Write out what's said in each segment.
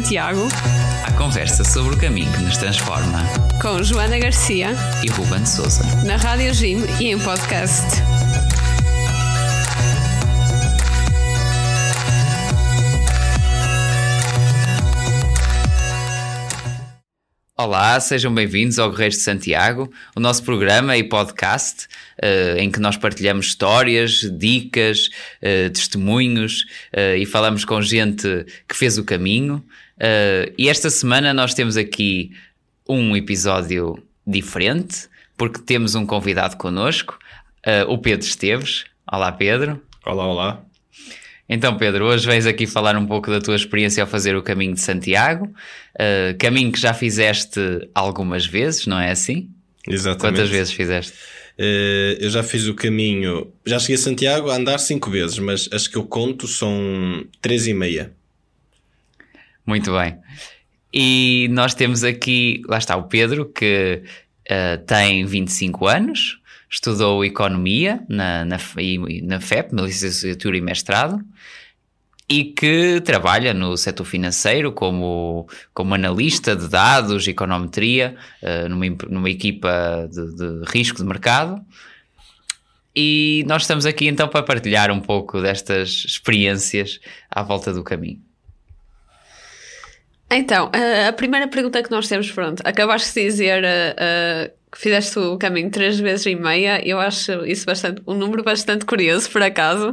Santiago. A conversa sobre o caminho que nos transforma. Com Joana Garcia e Ruben Souza. Na Rádio Jim e em podcast. Olá, sejam bem-vindos ao Guerreiros de Santiago, o nosso programa e podcast uh, em que nós partilhamos histórias, dicas, uh, testemunhos uh, e falamos com gente que fez o caminho. E esta semana nós temos aqui um episódio diferente, porque temos um convidado connosco, o Pedro Esteves. Olá, Pedro. Olá, olá. Então, Pedro, hoje vais aqui falar um pouco da tua experiência ao fazer o caminho de Santiago, uh, caminho que já fizeste algumas vezes, não é assim? Exatamente. Quantas vezes fizeste? Uh, eu já fiz o caminho, já cheguei a Santiago a andar cinco vezes, mas as que eu conto são três e meia. Muito bem. E nós temos aqui, lá está o Pedro, que uh, tem 25 anos, estudou Economia na, na, na FEP, na licenciatura e mestrado, e que trabalha no setor financeiro como, como analista de dados, econometria, uh, numa, numa equipa de, de, risco de mercado. E nós estamos aqui então para partilhar um pouco destas experiências à volta do caminho. Então, a primeira pergunta que nós temos, pronto, acabaste de dizer uh, que fizeste o caminho três vezes e meia, eu acho isso bastante, um número bastante curioso, por acaso.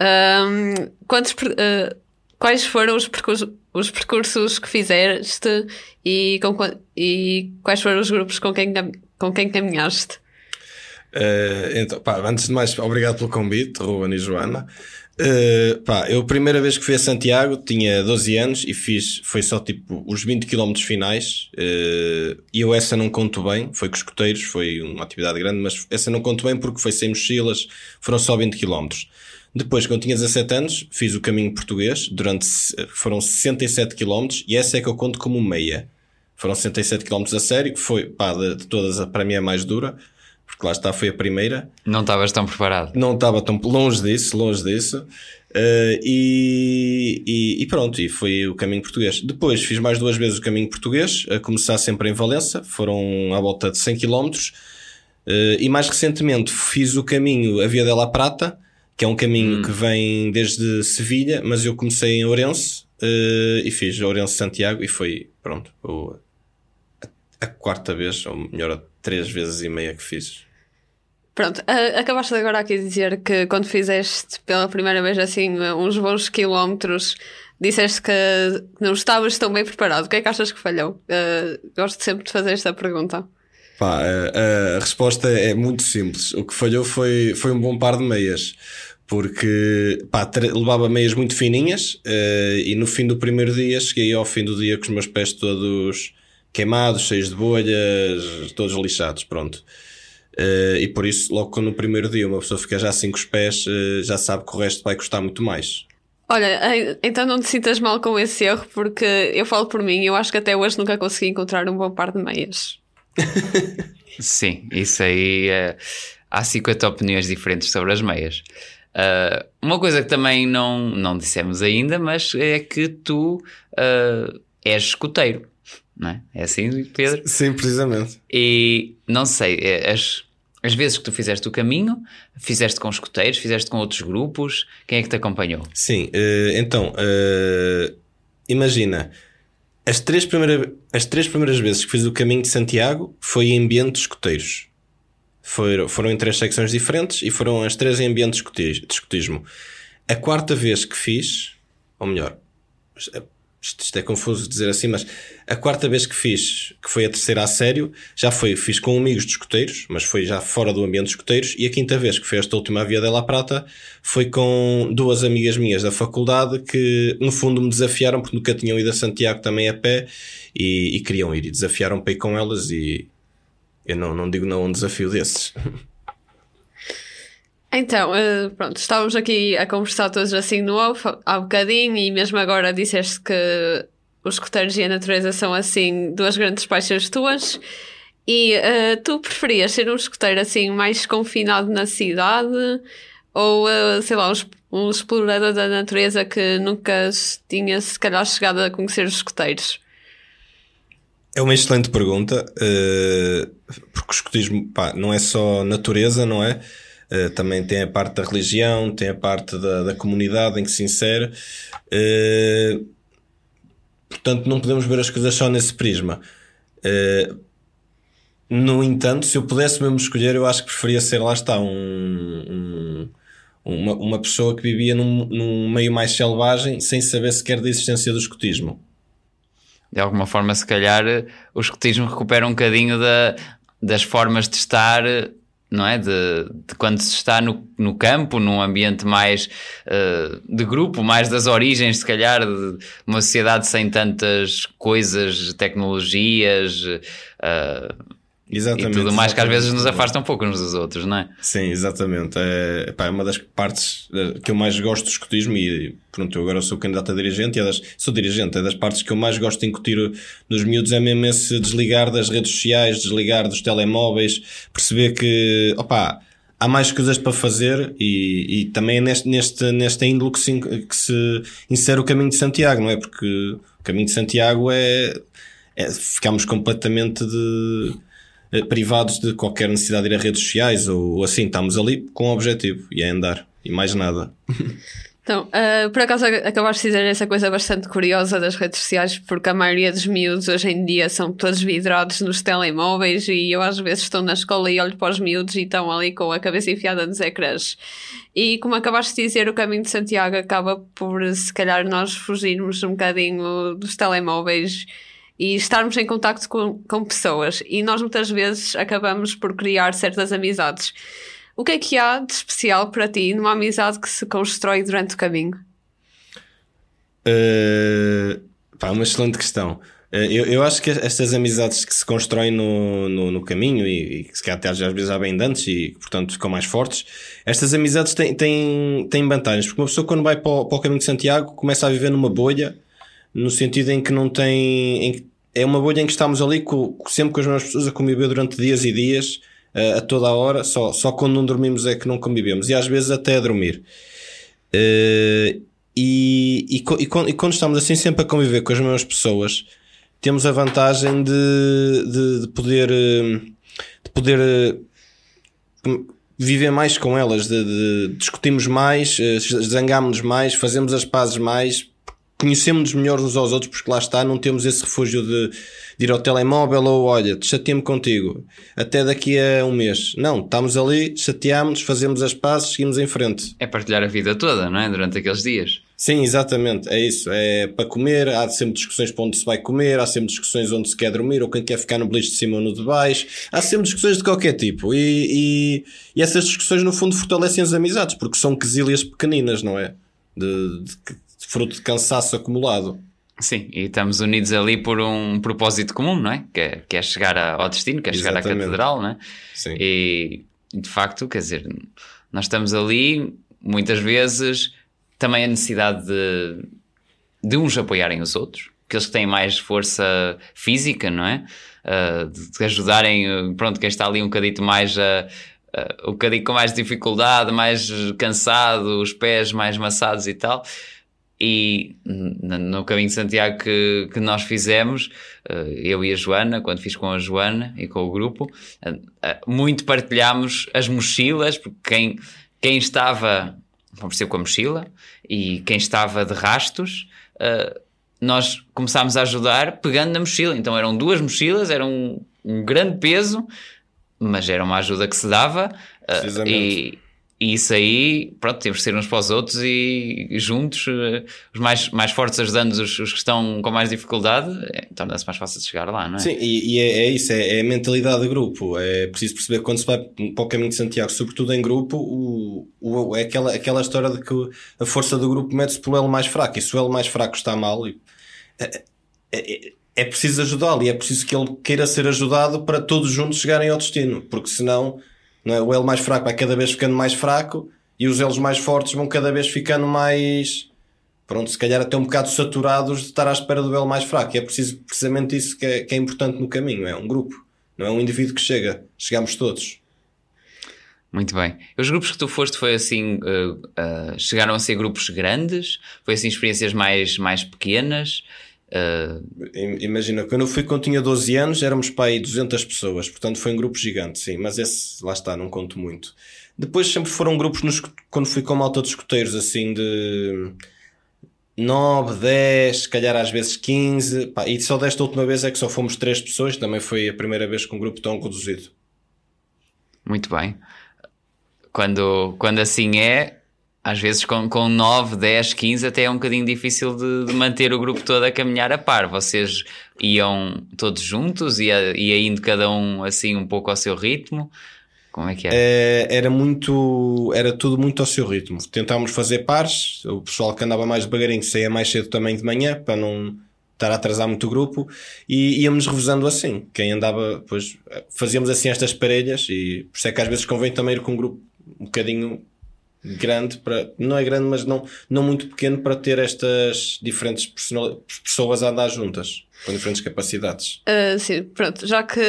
Um, quantos, uh, quais foram os percursos, os percursos que fizeste e, com, e quais foram os grupos com quem, com quem caminhaste? Uh, então, pá, antes de mais, obrigado pelo convite, Ruben e Joana. Uh, pá, eu a primeira vez que fui a Santiago tinha 12 anos e fiz, foi só tipo os 20 km finais. Uh, e eu essa não conto bem, foi com escoteiros, foi uma atividade grande, mas essa não conto bem porque foi sem mochilas, foram só 20 km. Depois, quando tinha 17 anos, fiz o caminho português, durante, foram 67 km e essa é que eu conto como meia. Foram 67 km a sério, foi, pá, de, de todas, para mim é a mais dura porque lá está, foi a primeira. Não estavas tão preparado. Não estava tão longe disso, longe disso. Uh, e, e, e, pronto, e foi o caminho português. Depois fiz mais duas vezes o caminho português, a começar sempre em Valença, foram à volta de 100 km. Uh, e mais recentemente fiz o caminho a Via della Prata, que é um caminho hum. que vem desde Sevilha, mas eu comecei em Ourense uh, e fiz Ourense-Santiago e foi, pronto, o, a, quarta vez, ou melhor, a três vezes e meia que fiz. Pronto, uh, acabaste agora aqui dizer que quando fizeste pela primeira vez assim uns bons quilómetros, disseste que não estavas tão bem preparado. O que é que achas que falhou? Uh, gosto sempre de fazer esta pergunta. Pá, a, a, resposta é muito simples. O que falhou foi, foi um bom par de meias. Porque pá, levava meias muito fininhas uh, e no fim do primeiro dia cheguei ao fim do dia com os meus pés todos queimados, cheios de bolhas, todos lixados, pronto. Uh, e por isso, logo no primeiro dia uma pessoa fica já assim com os pés, uh, já sabe que o resto vai custar muito mais. Olha, então não te sintas mal com esse erro, porque eu falo por mim, eu acho que até hoje nunca consegui encontrar um bom par de meias. Sim, isso aí uh, há 50 opiniões diferentes sobre as meias. Uh, uma coisa que também não, não dissemos ainda, mas é que tu uh, és escoteiro não é? É assim, Pedro? Sim, precisamente. E não sei, é, as, as vezes que tu fizeste o caminho, fizeste com escuteiros, fizeste com outros grupos, quem é que te acompanhou? Sim, uh, então, uh, imagina, as três, primeira, as três primeiras vezes que fiz o caminho de Santiago foi em ambiente de escuteiros. Foram, foram em três secções diferentes e foram as três em ambiente de escutismo. A quarta vez que fiz, ou melhor, isto, isto, é confuso dizer assim, mas a quarta vez que fiz, que foi a terceira a sério, já foi, fiz com amigos de escoteiros, mas foi já fora do ambiente de escoteiros, e a quinta vez que foi esta última Via dela Prata, foi com duas amigas minhas da faculdade que, no fundo, me desafiaram, porque nunca tinham ido a Santiago também a pé, e, e queriam ir, e desafiaram para ir com elas, e eu não, não digo não um desafio desses. Então, eh, pronto, estávamos aqui a conversar todos assim no off há bocadinho e mesmo agora disseste que os escuteiros e a natureza são assim duas grandes paixões tuas. E uh, tu preferias ser um escuteiro assim mais confinado na cidade Ou, uh, sei lá, um, um explorador da natureza que nunca tinha, se calhar, chegado a conhecer os escoteiros? É uma excelente pergunta, uh, porque o escotismo pá, não é só natureza, não é? Uh, também tem a parte da religião, tem a parte da, da comunidade em que se insere. Uh, portanto, não podemos ver as coisas só nesse prisma. no entanto, se eu pudesse mesmo escolher, eu acho que preferia ser, lá está, um, um uma, uma pessoa que vivia num, num meio mais selvagem sem saber sequer da existência do escotismo de alguma forma, se calhar, o escotismo recupera um bocadinho da, das formas de estar, não é? De, de quando se está no, no campo, num ambiente mais uh, de grupo, mais das origens, se calhar, de uma sociedade sem tantas coisas, tecnologias. Uh, Exatamente. E tudo mais que às vezes nos afasta um pouco uns dos outros, não é? Sim, exatamente. É, pá, é uma das partes eh, que eu mais gosto do escotismo e pronto, eu agora sou candidato a dirigente e é das, sou dirigente, é das partes que eu mais gosto de incutir nos miúdos é mesmo esse desligar das redes sociais, desligar dos telemóveis, perceber que, opá, há mais coisas para fazer e, e também é neste, neste, nesta índole que se, que se insere o caminho de Santiago, não é? Porque o caminho de Santiago é, é ficamos completamente de privados de qualquer necessidade de ir a redes sociais ou, ou assim, estamos ali com um objetivo e é andar e mais nada. Então, uh, por acaso acabaste de dizer essa coisa bastante curiosa das redes sociais, porque a maioria dos miúdos hoje em dia são todos vidrados nos telemóveis e eu às vezes estou na escola e olho para os miúdos e estão ali com a cabeça enfiada nos ecrãs. E como acabaste de dizer, o caminho de Santiago acaba por, se calhar, nós fugirmos um bocadinho dos telemóveis e estarmos em contato com, com pessoas. E nós muitas vezes acabamos por criar certas amizades. O que é que há de especial para ti numa amizade que se constrói durante o caminho? Uh, pá, uma excelente questão. Uh, eu, eu acho que estas amizades que se constroem no, no, no caminho e, e que se calhar até às vezes já bem antes e portanto ficam mais fortes, estas amizades têm, têm, têm vantagens, porque uma pessoa quando vai para o, para o caminho de Santiago começa a viver numa bolha no sentido em que não tem. Em é uma bolha em que estamos ali com, sempre com as mesmas pessoas a conviver durante dias e dias, uh, a toda a hora, só, só quando não dormimos é que não convivemos, e às vezes até a dormir. Uh, e, e, e, quando, e, quando, estamos assim sempre a conviver com as mesmas pessoas, temos a vantagem de, de, de poder, eh, de poder viver mais com elas, de, de discutimos mais, zangamos-nos mais, fazemos as pazes mais, conhecemos-nos melhor uns aos outros, porque lá está, não temos esse refúgio de, de ir ao telemóvel ou olha, chateei-me contigo, até daqui a um mês. Não, estamos ali, chateámos, fazemos as pazes, seguimos em frente. É partilhar a vida toda, não é? Durante aqueles dias. Sim, exatamente, é isso. É para comer, há sempre discussões para onde se vai comer, há sempre discussões onde se quer dormir, ou quem quer ficar no beliche de cima ou no de baixo. Há sempre discussões de qualquer tipo. E, e, e essas discussões, no fundo, fortalecem as amizades, porque são quesílias pequeninas, não é? De, de, fruto de cansaço acumulado. Sim, e estamos unidos ali por um propósito comum, não é? Que é, que é chegar ao destino, que é chegar Exatamente. à catedral, não é? Sim. E de facto, quer dizer, nós estamos ali, muitas vezes, também a necessidade de, de uns apoiarem os outros, aqueles que têm mais força física, não é? Uh, de ajudarem, pronto, quem está ali um bocadito mais a. Uh, um bocadinho com mais dificuldade, mais cansado, os pés mais maçados e tal e no caminho de Santiago que, que nós fizemos, eh, eu e a Joana, quando fiz com a Joana e com o grupo, eh, eh, muito partilhámos as mochilas, porque quem, quem estava, apareceu com a mochila, e quem estava de rastos, nós começámos a ajudar pegando na mochila. Então eram duas mochilas, era um, um grande peso, mas era uma ajuda que se dava. E, e isso aí, pronto, temos de ser uns para os outros e, juntos, uh, os mais, mais fortes ajudando os, os que estão com mais dificuldade, é, torna-se mais fácil de chegar lá, não é? Sim, e, e é, é, isso, é, é, a mentalidade de grupo. É preciso perceber que quando se vai para o caminho de Santiago, sobretudo em grupo, o, o, é aquela, aquela história de que a força do grupo mete-se pelo elo mais fraco. E se o elo mais fraco está mal, e, é, é, preciso ajudá-lo e é preciso que ele queira ser ajudado para todos juntos chegarem ao destino, porque senão não é? O elo mais fraco vai cada vez ficando mais fraco e os elos mais fortes vão cada vez ficando mais. Pronto, se calhar até um bocado saturados de estar à espera do elo mais fraco. E é preciso, precisamente isso que é, que é importante no caminho. É um grupo, não é um indivíduo que chega. Chegamos todos. Muito bem. Os grupos que tu foste foi assim, uh, uh, chegaram a ser grupos grandes? Foi assim experiências mais, mais pequenas? Uh... Imagina, quando eu fui quando tinha 12 anos éramos para aí 200 pessoas, portanto foi um grupo gigante, sim, mas esse, lá está, não conto muito. Depois sempre foram grupos, nos, quando fui com malta de escuteiros, assim de 9, 10, se calhar às vezes 15, pá, e só desta última vez é que só fomos 3 pessoas, também foi a primeira vez com um grupo tão reduzido. Muito bem. Quando, quando assim é, às vezes com, com 9, 10, 15 até é um bocadinho difícil de, de manter o grupo todo a caminhar a par. Vocês iam todos juntos, ia, ia indo cada um assim um pouco ao seu ritmo. Como é que era? É, era muito, era tudo muito ao seu ritmo. Tentámos fazer pares, o pessoal que andava mais devagarinho saía mais cedo também de manhã, para não estar a atrasar muito o grupo, e íamos revezando assim. Quem andava, pois fazíamos assim estas parelhas, e por isso é que às vezes convém também ir com um grupo um bocadinho grande para não é grande mas não não muito pequeno para ter estas diferentes pessoas a andar juntas com diferentes capacidades. Uh, sim, pronto, já que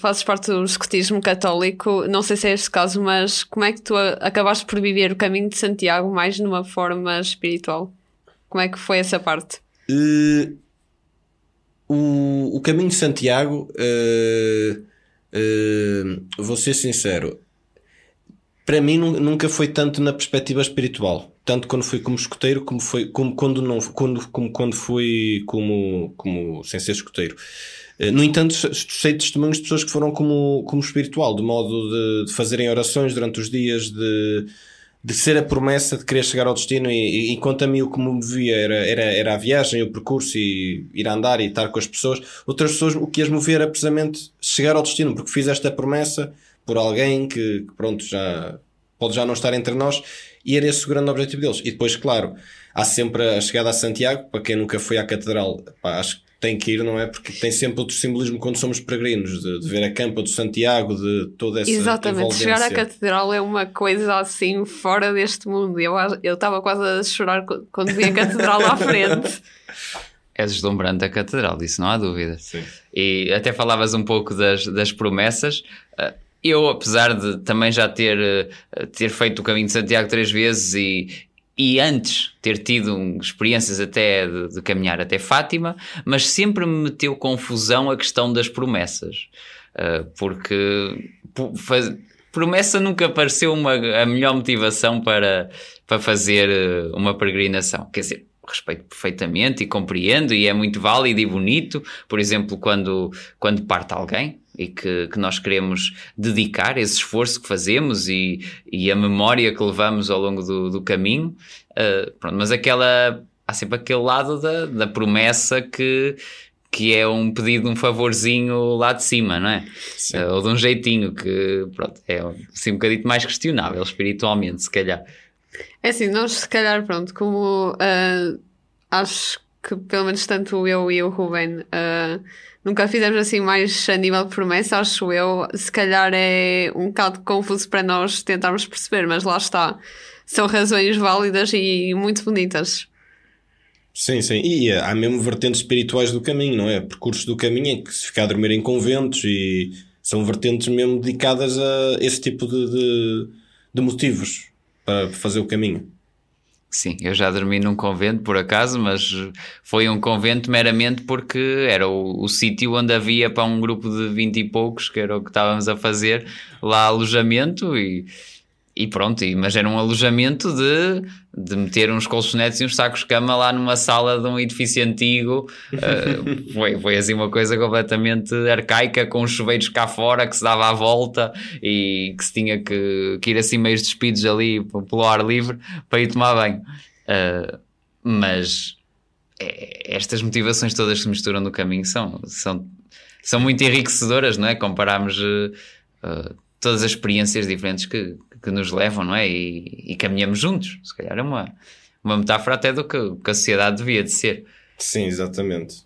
fazes parte do escotismo católico, não sei se é este caso, mas como é que tu acabaste por viver o caminho de Santiago mais numa forma espiritual? Como é que foi essa parte? Uh, o, o caminho de Santiago, uh, vou ser sincero, para mim nunca foi tanto na perspectiva espiritual, tanto quando fui como escoteiro, como foi como quando não quando como quando fui como como sem ser escoteiro. Eh, no entanto, sei testemunhos de pessoas que foram como, como espiritual, de modo de, de fazerem orações durante os dias, de, de ser a promessa de querer chegar ao destino. E, e a mim o que me movia era, era, era a viagem, o percurso e ir a andar e estar com as pessoas, outras pessoas o que as movia era precisamente chegar ao destino, porque fiz esta promessa por alguém que, que, pronto, já pode já não estar entre nós e era esse o grande objetivo deles. E depois, claro, há sempre a chegada a Santiago, para quem nunca foi à Catedral, pá, acho que tem que ir, não é? Porque tem sempre outro simbolismo quando somos peregrinos, de, de ver a campa do Santiago, de toda essa Exatamente, chegar à Catedral é uma coisa assim fora deste mundo. Eu estava quase a chorar quando vi a Catedral à frente. É deslumbrante a Catedral, disso não há dúvida. Sim. E até falavas um pouco das, das promessas. Eu, apesar de também já ter, eh, ter feito o caminho de Santiago três vezes e, e antes ter tido experiências até de, de, caminhar até Fátima, mas sempre me meteu confusão a questão das promessas. Uh, porque faz, promessa nunca pareceu uma, a melhor motivação para, para fazer eh, uma peregrinação. Quer dizer, respeito perfeitamente e compreendo e é muito válido e bonito, por exemplo, quando, quando parte alguém, e que, que nós queremos dedicar esse esforço que fazemos e, e a memória que levamos ao longo do, do caminho. Uh, pronto, mas aquela, há sempre aquele lado da, da promessa que, que é um pedido, um favorzinho lá de cima, não é? Uh, ou de um jeitinho que, pronto, é assim um bocadinho mais questionável espiritualmente, se calhar. É assim, nós se calhar, pronto, como uh, acho que pelo menos tanto eu e o Ruben uh, nunca fizemos assim mais a nível de promessa, acho eu. Se calhar é um bocado confuso para nós tentarmos perceber, mas lá está. São razões válidas e muito bonitas. Sim, sim. E há mesmo vertentes espirituais do caminho, não é? Percursos do caminho em que se fica a dormir em conventos e são vertentes mesmo dedicadas a esse tipo de, de, de motivos para fazer o caminho. Sim, eu já dormi num convento por acaso, mas foi um convento meramente porque era o, o sítio onde havia para um grupo de vinte e poucos, que era o que estávamos a fazer lá alojamento e e pronto, mas era um alojamento de, de meter uns colchonetes e uns sacos de cama lá numa sala de um edifício antigo. Uh, foi, foi assim uma coisa completamente arcaica, com os chuveiros cá fora que se dava à volta e que se tinha que, que ir assim meio despidos ali pelo ar livre para ir tomar banho. Uh, mas é, estas motivações todas que se misturam no caminho são, são, são muito enriquecedoras, não é? Compararmos. Uh, todas as experiências diferentes que, que nos levam, não é? E, e caminhamos juntos. Se calhar é uma, uma metáfora até do que, que a sociedade devia de ser. Sim, exatamente.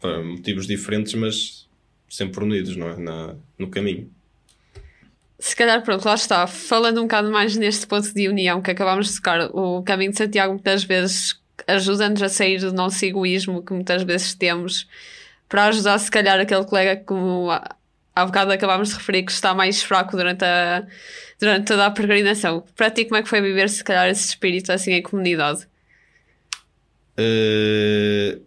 Para motivos diferentes, mas sempre unidos, não é? Na, no caminho. Se calhar, pronto, lá está. Falando um bocado mais neste ponto de união que acabámos de tocar, o caminho de Santiago muitas vezes ajuda-nos a sair do nosso egoísmo que muitas vezes temos para ajudar, se calhar, aquele colega como há bocado acabámos de referir que está mais fraco durante, a, durante toda a peregrinação. Para ti, como é que foi viver, se calhar, esse espírito assim em comunidade? Uh,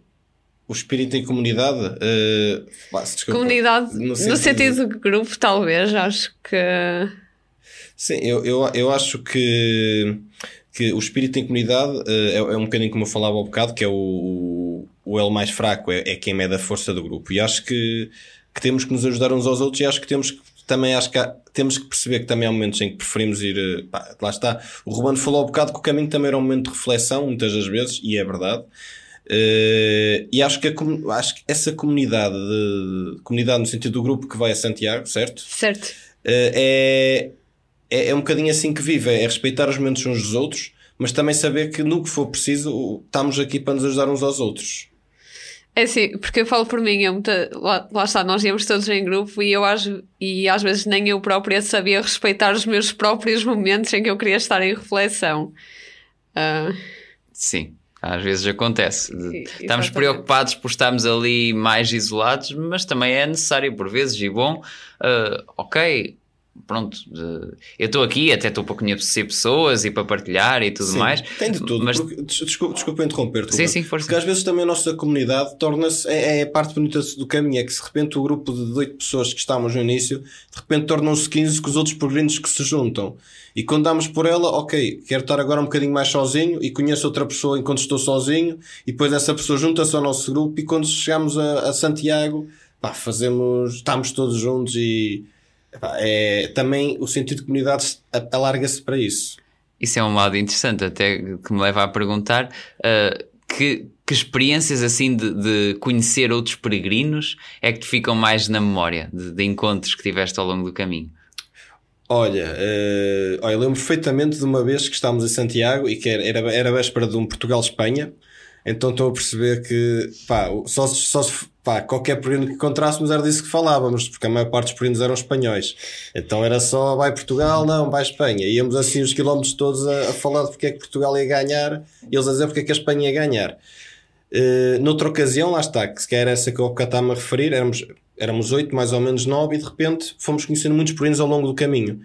o espírito em comunidade. Uh, comunidade, no sentido... no sentido de grupo, talvez, acho que. Sim, eu, eu, eu acho que, que o espírito em comunidade uh, é, é, um bocadinho como eu falava há bocado, que é o, o elo mais fraco, é, é quem mede a força do grupo. E acho que, que temos que nos ajudar uns aos outros e acho que temos que também acho que há, temos que perceber que também há momentos em que preferimos ir. Pá, lá está. O Ruben falou um bocado que o caminho também era um momento de reflexão, muitas das vezes, e é verdade. Uh, e acho que, a, acho que essa comunidade, de, comunidade no sentido do grupo que vai a Santiago, certo? Certo. Uh, é, é, é um bocadinho assim que vive, é respeitar os momentos uns dos outros, mas também saber que no que for preciso estamos aqui para nos ajudar uns aos outros. É sim, porque eu falo por mim, eu muita, lá, lá, está, nós íamos todos em grupo e eu acho, e às vezes nem eu própria sabia respeitar os meus próprios momentos em que eu queria estar em reflexão. Uh... Sim. Às vezes acontece. Sim, Estamos preocupados por estarmos ali mais isolados, mas também é necessário por vezes e bom. Uh, ok, pronto, eu estou aqui, até estou para conhecer pessoas e para partilhar e tudo sim, mais. Tem de tudo. Mas... Porque, desculpa, desculpa interromper-te. Sim, sim, força. Porque às vezes também a nossa comunidade torna-se, é, é, a parte bonita do caminho, é que de repente o grupo de oito pessoas que estávamos no início, de repente tornam-se 15 com os outros peregrinos que se juntam. E quando damos por ela, ok, quero estar agora um bocadinho mais sozinho e conheço outra pessoa enquanto estou sozinho e depois essa pessoa junta-se ao nosso grupo e quando chegamos a, a Santiago, pá, fazemos, estamos todos juntos e é, também o sentido de comunidade alarga-se para isso. Isso é um lado interessante, até que me leva a perguntar uh, que, que experiências assim de, de, conhecer outros peregrinos é que te ficam mais na memória, de, de encontros que tiveste ao longo do caminho? Olha, uh, olha, lembro perfeitamente de uma vez que estávamos em Santiago e que era, era, era véspera de um Portugal-Espanha, então estou a perceber que pá, só, só pá, qualquer período que encontrássemos era disso que falávamos, porque a maior parte dos períodos eram espanhóis. Então era só vai Portugal, não, vai Espanha. Íamos assim os quilómetros todos a, a falar de porque é que Portugal ia ganhar e eles a dizer porque é que a Espanha ia ganhar. Uh, noutra ocasião, lá está, que se calhar essa que eu estava a referir, éramos éramos mais ou menos nove, e de repente fomos conhecendo muitos peregrinos ao longo do caminho.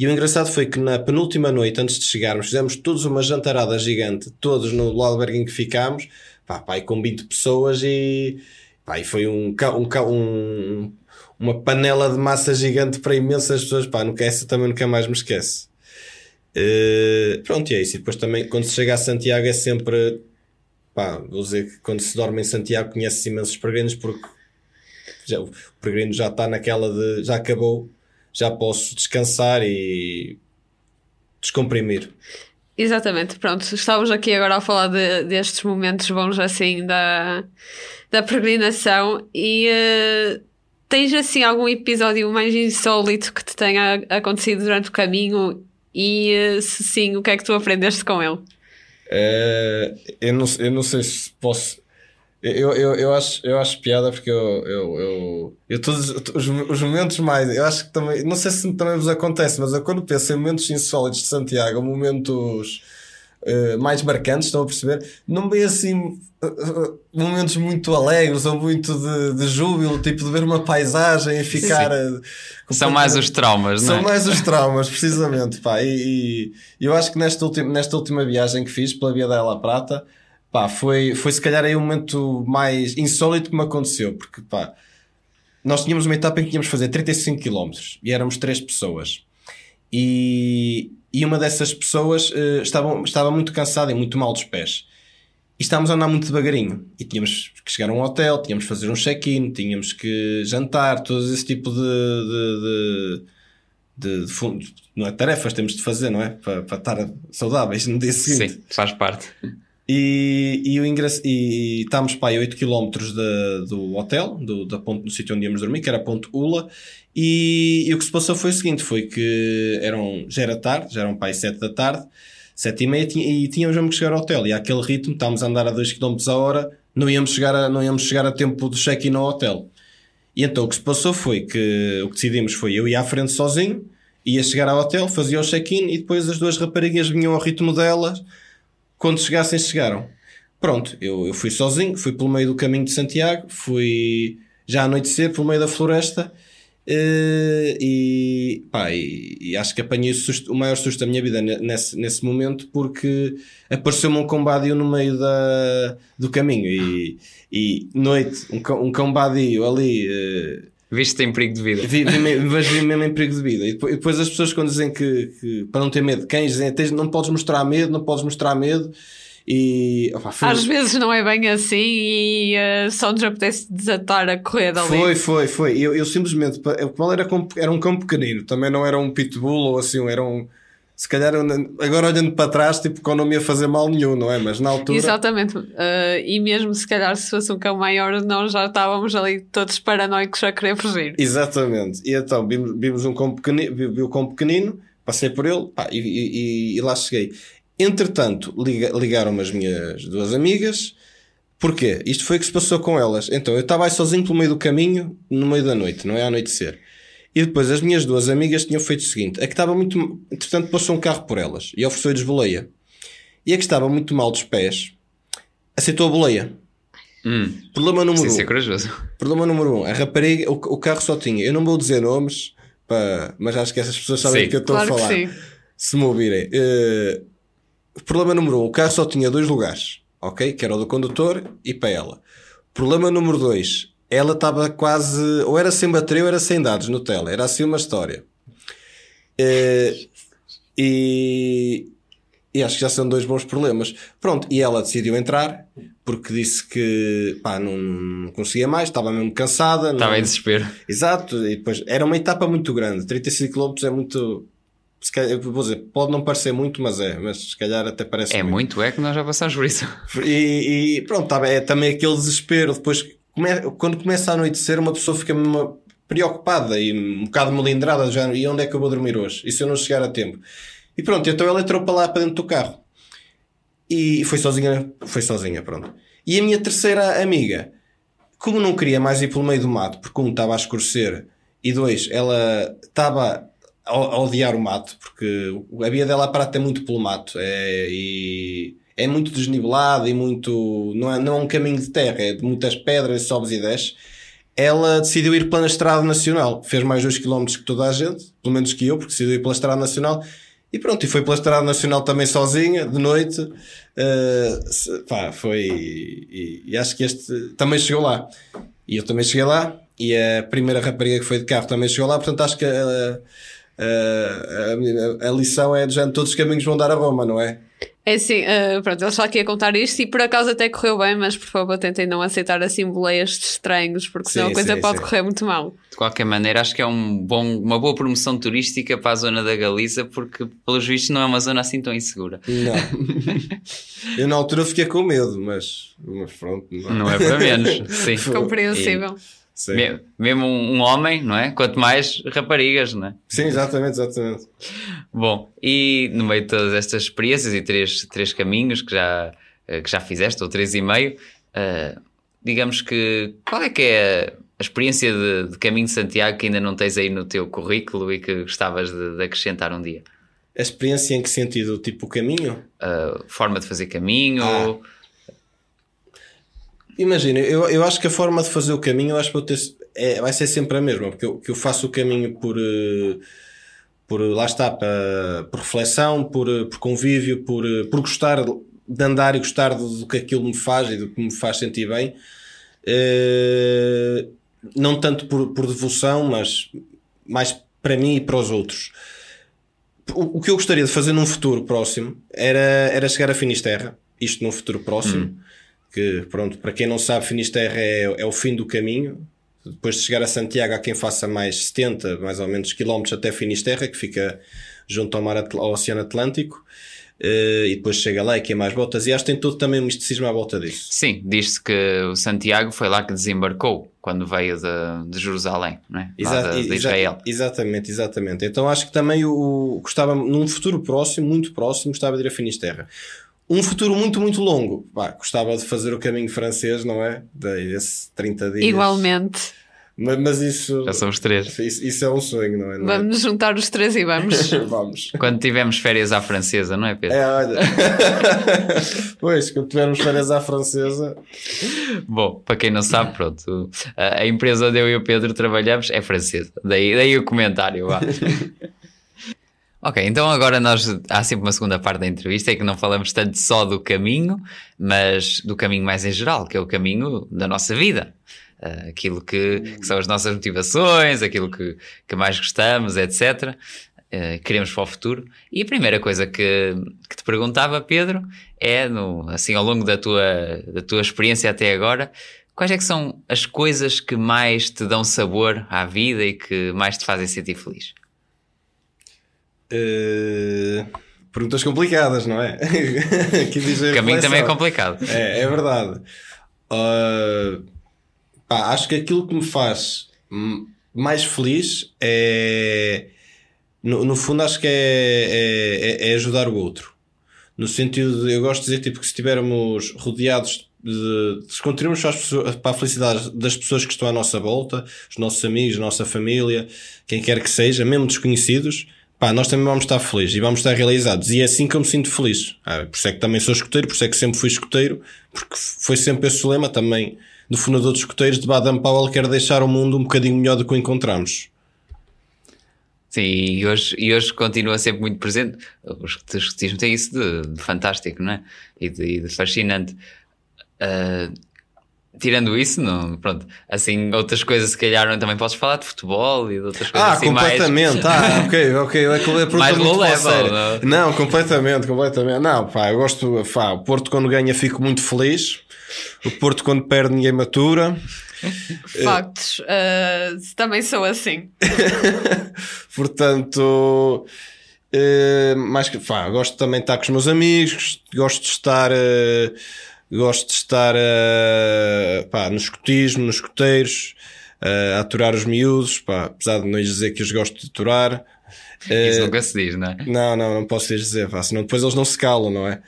E o engraçado foi que na penúltima noite, antes de chegarmos, fizemos todos uma jantarada gigante, todos no albergue em que ficámos, pá, pá, com 20 pessoas e, pá, e foi um, um, um, uma panela de massa gigante para imensas pessoas, pá, nunca, essa também nunca mais me esquece. Uh, pronto, e é isso. E depois também, quando se chega a Santiago, é sempre, pá, vou dizer que quando se dorme em Santiago conhece imensos peregrinos porque já, o peregrino já está naquela de já acabou, já posso descansar e descomprimir. Exatamente, pronto, estávamos aqui agora a falar de, destes momentos bons assim da, da peregrinação e uh, tens assim algum episódio mais insólito que te tenha acontecido durante o caminho e uh, se sim, o que é que tu aprendeste com ele? Uh, eu, não, eu não sei se posso eu, eu, eu, acho, eu acho piada porque eu, eu, eu, eu todos os, os momentos mais, eu acho que também, não sei se também vos acontece, mas eu quando penso em momentos insólitos de Santiago, momentos uh, mais marcantes, estão a perceber, não vem assim uh, momentos muito alegres ou muito de, de júbilo, tipo de ver uma paisagem e ficar. Uh, São mais os traumas, não é? São mais os traumas, precisamente, pá. E, e eu acho que nesta última, nesta última viagem que fiz pela Via da La Prata pá, foi, foi se calhar aí o momento mais insólito que me aconteceu, porque pá, nós tínhamos uma etapa em que tínhamos de fazer 35 km e éramos três pessoas. E, e uma dessas pessoas uh, estava, estava muito cansada e muito mal dos pés. E estávamos a andar muito devagarinho. E tínhamos que chegar a um hotel, tínhamos que fazer um check-in, tínhamos que jantar, todo esse tipo de, de, de, de, de, não é tarefas temos de fazer, não é? Para, para estar saudáveis no dia seguinte. Sim, faz parte. E, e, o ingresso, e estávamos para aí 8 km do hotel, do, da ponte, do sítio onde íamos dormir, que era a Ponte Ula. E, e, o que se passou foi o seguinte: foi que eram, já era tarde, já eram para aí 7 da tarde, 7 e meia, e tínhamos mesmo que chegar ao hotel. E àquele ritmo, estávamos a andar a 2 km a hora, não íamos chegar a, não íamos chegar a tempo do check-in ao hotel. E então o que se passou foi que o que decidimos foi eu ia à frente sozinho, ia chegar ao hotel, fazia o check-in e depois as duas raparigas vinham ao ritmo delas quando chegassem, chegaram. Pronto, eu, eu fui sozinho, fui pelo meio do caminho de Santiago, fui já anoitecer pelo meio da floresta Uh, e, pá, e, e, acho que apanhei o, susto, o, maior susto da minha vida nesse, nesse momento porque apareceu-me um combate no meio da, do caminho e, e noite, um, um combate ali. Uh, Viste em perigo de vida. Vi, vi, mas vi mesmo em perigo de vida. E depois, e depois as pessoas, quando dizem que, que, para não ter medo, cães dizem não podes mostrar medo, não podes mostrar medo. E, opa, foi... Às vezes não é bem assim e uh, só nos apetece desatar a correr dali. Foi, foi, foi. Eu, eu simplesmente, o qual era, era um cão pequenino, também não era um pitbull ou assim, era um. Se calhar, agora olhando para trás, tipo, que não me ia fazer mal nenhum, não é? Mas na altura. Exatamente. Uh, e mesmo se calhar, se fosse um cão maior, nós já estávamos ali todos paranoicos a querer fugir. Exatamente. E então, vimos, vimos um cão pequenino, vi, vi o cão pequenino, passei por ele pá, e, e, e lá cheguei. Entretanto, liga, ligaram-me as minhas duas amigas. Porquê? Isto foi o que se passou com elas. Então, eu estava aí sozinho pelo meio do caminho, no meio da noite, não é? Anoitecer. E depois as minhas duas amigas tinham feito o seguinte: a que estava muito. Entretanto, passou um carro por elas e ofereceu-lhes boleia. E a que estava muito mal dos pés aceitou a boleia. Hum. Problema número Sim, um. corajoso. Problema número um. A rapariga, o, o, carro só tinha. Eu não vou dizer nomes, pá, mas acho que essas pessoas sabem do que eu estou claro a falar. Se me ouvirem. Uh, Problema número um, o carro só tinha dois lugares, ok? Que era o do condutor e para ela. Problema número dois, ela estava quase, ou era sem bateria ou era sem dados no tele, era assim uma história. Uh, e, e acho que já são dois bons problemas. Pronto, e ela decidiu entrar porque disse que pá, não, não conseguia mais, estava mesmo cansada. Estava não... em desespero. Exato, e depois era uma etapa muito grande, 35 km é muito se calhar, vou dizer, pode não parecer muito, mas é, mas se calhar até parece É muito, muito é que nós já passamos por isso. E, e pronto, tá, é também aquele desespero. Depois, quando começa a anoitecer, uma pessoa fica preocupada e um bocado melindrada já. E onde é que eu vou dormir hoje? E se eu não chegar a tempo? E pronto, então ela entrou para lá, para dentro do carro. E foi sozinha, foi sozinha, pronto. E a minha terceira amiga, como não queria mais ir pelo meio do mato, porque um estava a escurecer e dois, ela estava a, odiar o mato, porque a via dela prata é muito pelo mato é, e é muito desnivelado e muito. Não é, não é um caminho de terra, é de muitas pedras, sobes e desces. Ela decidiu ir pela Estrada Nacional, fez mais 2 km que toda a gente, pelo menos que eu, porque decidiu ir pela Estrada Nacional. E pronto, e foi pela Estrada Nacional também sozinha, de noite. Uh, pá, foi. E, e, acho que este também chegou lá. E eu também cheguei lá. E a primeira rapariga que foi de carro também chegou lá. Portanto, acho que. Uh, uh, a, a, lição é de já todos os caminhos vão dar a Roma, não é? É assim, uh, pronto, ele só aqui a contar isto e por acaso até correu bem, mas por favor tentem não aceitar assim boleias de estranhos, porque senão sim, a coisa sim, pode sim. correr muito mal. De qualquer maneira, acho que é um bom, uma boa promoção turística para a zona da Galiza, porque pelos vistos não é uma zona assim tão insegura. Não. Eu na altura fiquei com medo, mas, mas pronto. Não, não é para menos. Sim. Compreensível. E, me, mesmo um, homem, não é? Quanto mais raparigas, não é? Sim, exatamente, exatamente. Bom, e no meio de todas estas experiências e três, três caminhos que já, eh, que já fizeste, ou três e meio, uh, digamos que qual é que é a experiência de, de, caminho de Santiago que ainda não tens aí no teu currículo e que gostavas de, de acrescentar um dia? A experiência em que sentido? Tipo o caminho? Uh, forma de fazer caminho? Ah. Imagina, eu, eu acho que a forma de fazer o caminho eu acho que vou ter, é, vai ser sempre a mesma, porque eu, que eu faço o caminho por, eh, por lá está, para, por reflexão, por, eh, por convívio, por, eh, por gostar de andar e gostar do, do que aquilo me faz e do que me faz sentir bem. não tanto por, por devoção, mas mais para mim e para os outros. O, o que eu gostaria de fazer num futuro próximo era, era chegar a Finisterra, isto num futuro próximo. Hum que pronto, para quem não sabe, Finisterre é, é o fim do caminho. Depois de chegar a Santiago, há quem faça mais 70, mais ou menos, quilómetros até Finisterre, que fica junto ao, mar, ao Oceano Atlântico. Uh, e depois chega lá e queima as botas. E acho que tem todo também um misticismo à volta disso. Sim, diz-se que o Santiago foi lá que desembarcou quando veio de, de Jerusalém, não é? Exa de, de Israel. exatamente, exatamente. Então acho que também o, o, gostava, num futuro próximo, muito próximo, gostava de ir a Finisterre um futuro muito, muito longo. Pá, gostava de fazer o caminho francês, não é? Desse 30 dias. Igualmente. Mas, mas isso, Já somos três. isso, isso é um sonho, não é? Não é? Vamos nos juntar os três e vamos. Vamos. Quando tivemos férias à francesa, não é, Pedro? É, olha. pois, quando tivermos férias à francesa. Bom, para quem não sabe, pronto, a, a empresa onde eu e o Pedro trabalhamos é francesa. Daí, daí o comentário. Vá. ok, então agora nós há sempre uma segunda parte da entrevista, é que não falamos tanto só do caminho, mas do caminho mais em geral, que é o caminho da nossa vida. Uh, aquilo que, que são as nossas motivações, aquilo que, que mais gostamos, etc. Uh, queremos para o futuro. E a primeira coisa que, que te perguntava, Pedro, é, no, assim, ao longo da tua, da tua experiência até agora, quais é que são as coisas que mais te dão sabor à vida e que mais te fazem sentir feliz? Eh, perguntas complicadas, não é? O caminho também é complicado. É, é verdade. Ah, pá, acho que aquilo que me faz mais feliz é. No, no fundo, acho que é, é, é- é ajudar o outro. No sentido de, eu gosto de dizer tipo, que se estivermos rodeados de. Se contribuirmos para, para a felicidade das pessoas que estão à nossa volta, os nossos amigos, a nossa família, quem quer que seja, mesmo desconhecidos, pá, nós também vamos estar felizes e vamos estar realizados. E é assim que eu me sinto feliz. Ah, por isso é que também sou escoteiro, por isso é que sempre fui escoteiro, porque foi sempre esse o lema também do fundador dos escoteiros de Baden Powell, quer deixar o mundo um bocadinho melhor do que o encontramos. Sim, e hoje, e hoje continua sempre muito presente. O escotismo tem isso de, de fantástico, não é? E de, de fascinante. Ah, tirando isso, não, pronto, assim, outras coisas, se calhar, também podes falar de futebol e de outras coisas Ah, assim mais. completamente. Ah, ok, ok. É a pergunta Mais é muito level, séria. não? Não, completamente, completamente. Não, pá, eu gosto. Pá, o Porto quando ganha fico muito feliz. O Porto quando perde ninguém matura. Factos. Ah, também sou assim. Portanto, eh, mais que, pá, gosto também de estar com os meus amigos, gosto de estar, eh, gosto de estar eh, pá, no escotismo, nos escoteiros, eh, a aturar os miúdos, pá, apesar de não lhes dizer que os gosto de aturar. Eh, Isso nunca se diz, não é? não, não, não posso lhes dizer, pá, senão depois eles não se calam, não é?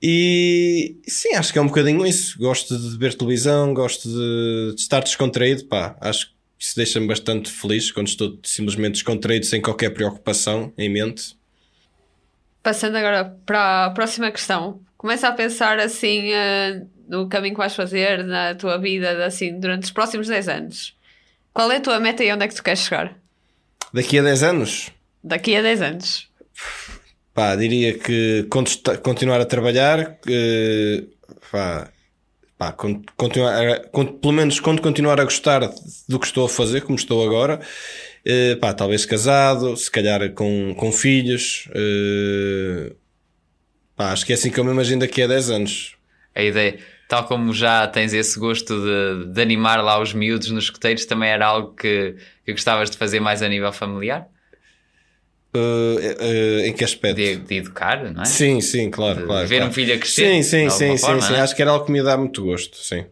E sim, acho que é um bocadinho isso. Gosto de ver televisão, gosto de, de estar descontraído, pá. Acho que isso deixa-me bastante feliz quando estou simplesmente descontraído, sem qualquer preocupação em mente. Passando agora para a próxima questão. Começa a pensar assim ah, no caminho que vais fazer na tua vida assim, durante os próximos 10 anos. Qual é a tua meta e onde é que tu queres chegar? Daqui a 10 anos, Daqui a 10 anos. pá, diria que continuar a trabalhar, que, pá, pá, con- continuar, pelo menos quando continuar a gostar do que estou a fazer, como estou agora, eh, pá, talvez casado, se calhar com, com filhos, eh, pá, acho que é assim que eu me imagino daqui a 10 anos. A ideia, tal como já tens esse gosto de, de animar lá os miúdos nos escoteiros, também era algo que, que gostavas de fazer mais a nível familiar? Eh, eh, em que aspecto? De, de educar, não é? Sim, sim, claro, De claro. ver claro. um filho a crescer, Sim, sim, de sim, sim, forma, sim. não é? Acho que era algo que me dá muito gosto, sim.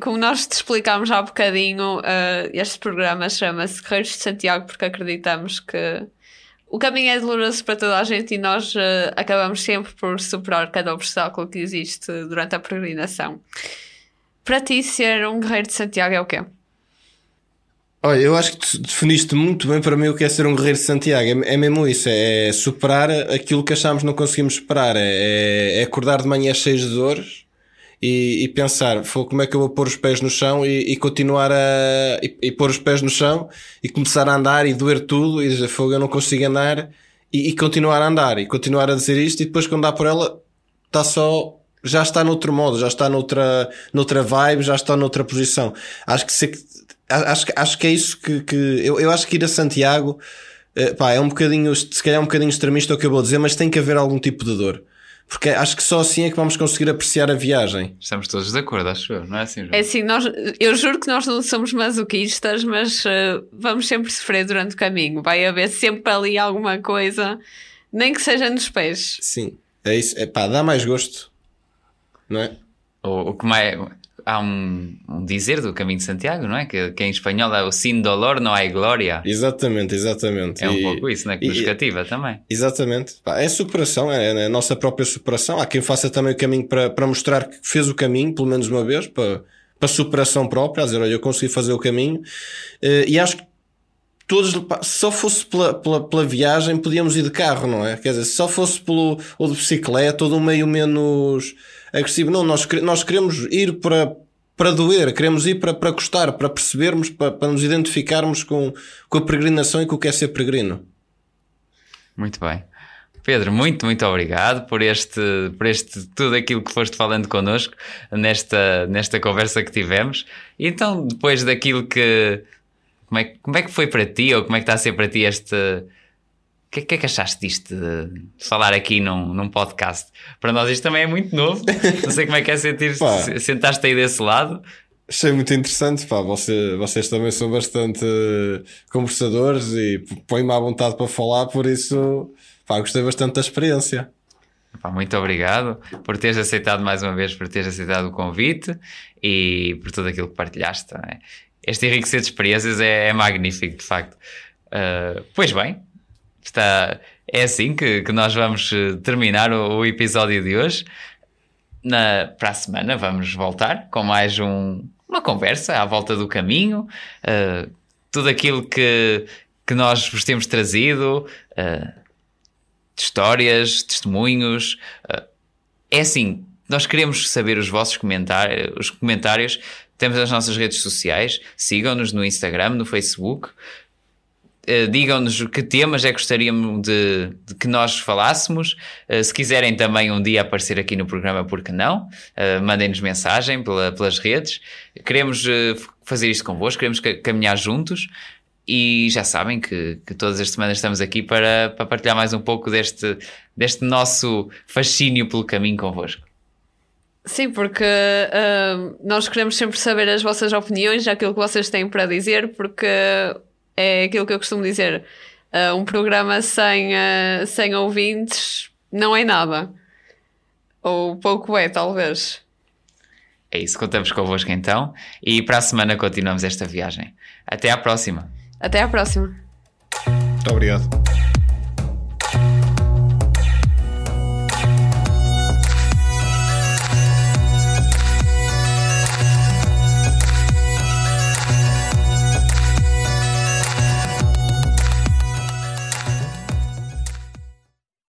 Como nós te explicámos há bocadinho, ah, este programa chama-se Guerreiros de Santiago porque acreditamos que o caminho é doloroso para toda a gente e nós ah, acabamos sempre por superar cada obstáculo que existe durante a peregrinação. Para ti, ser um guerreiro de Santiago é o quê? Olha, eu acho que definiste muito bem para mim o que é ser um guerreiro de Santiago. É, é mesmo isso, é superar aquilo que achámos não conseguimos superar. É, é acordar de manhã cheios de dores e, e pensar, "Fô, como é que eu vou pôr os pés no chão e, e continuar a. E, e pôr os pés no chão e começar a andar e doer tudo e dizer, fogo, eu não consigo andar e, continuar a andar e continuar a dizer isto e depois quando dá por ela está só. Já está noutro modo, já está noutra, noutra vibe, já está noutra posição. Acho que, se, acho, acho que é isso que, que eu, eu acho que ir a Santiago eh, pá, é um bocadinho, se calhar é um bocadinho extremista o que eu vou dizer, mas tem que haver algum tipo de dor. Porque acho que só assim é que vamos conseguir apreciar a viagem. Estamos todos de acordo, acho eu, não é assim, João? É assim, nós, eu juro que nós não somos masoquistas, mas ah, vamos sempre sofrer durante o caminho. Vai haver sempre ali alguma coisa, nem que seja nos pés. Sim, é isso. É pá, dá mais gosto. Não é? O, o que mais. Há um, um dizer do Caminho de Santiago, não é? Que, que em espanhol é o sin dolor não há glória. Exatamente, exatamente. É um E- pouco isso, não é? Que nos cativa também. Exatamente. É superação, é a nossa própria superação. Há quem faça também o caminho para, para mostrar que fez o caminho, pelo menos uma vez, para, para superação própria, a dizer, olha, eu consegui fazer o caminho, uh, e acho que todos, se só fosse pela, pela, pela, viagem, podíamos ir de carro, não é? Quer dizer, se só fosse pelo, ou de bicicleta, ou de um meio menos agressivo, não, nós, nós queremos ir para, para doer, queremos ir para, para gostar, para percebermos, para, para nos identificarmos com, com a peregrinação e com o que é ser peregrino. Muito bem. Pedro, muito, muito obrigado por este, por este tudo aquilo que foste falando connosco nesta, nesta conversa que tivemos. Então, depois daquilo que. Como é, como é que foi para ti, ou como é que está a ser para ti este. O que, que, é que achaste disto de falar aqui num, num podcast? Para nós isto também é muito novo. Não sei como é que é sentir sentaste aí desse lado. Achei muito interessante, pá. Você, vocês também são bastante conversadores e põem-me à vontade para falar, por isso Pá, gostei bastante da experiência. Pá, muito obrigado por teres aceitado mais uma vez, por teres aceitado o convite e por tudo aquilo que partilhaste. É? Este enriquecer de experiências é, é magnífico, de facto. Uh, pois bem, está, é assim que, que nós vamos eh, terminar o, o, episódio de hoje. Na, para a semana vamos voltar com mais um, uma conversa à volta do caminho, uh, tudo aquilo que, que nós vos temos trazido. Uh, histórias, testemunhos. Uh, é assim, nós queremos saber os vossos comentários, os comentários. Temos as nossas redes sociais, sigam-nos no Instagram, no Facebook. Uh, Digam-nos que temas é que gostariam de, de que nós falássemos. Uh, se quiserem também um dia aparecer aqui no programa, por que não? Uh, Mandem-nos mensagem pela, pelas redes. Queremos fazer isto convosco, queremos caminhar juntos. E já sabem que, que todas as semanas estamos aqui para, para partilhar mais um pouco deste, deste nosso fascínio pelo caminho convosco. Sim, porque uh, nós queremos sempre saber as vossas opiniões, aquilo que vocês têm para dizer, porque é aquilo que eu costumo dizer: uh, um programa sem, uh, sem ouvintes não é nada. Ou pouco é, talvez. É isso, contamos convosco então. E para a semana continuamos esta viagem. Até à próxima! Até à próxima. Muito obrigado.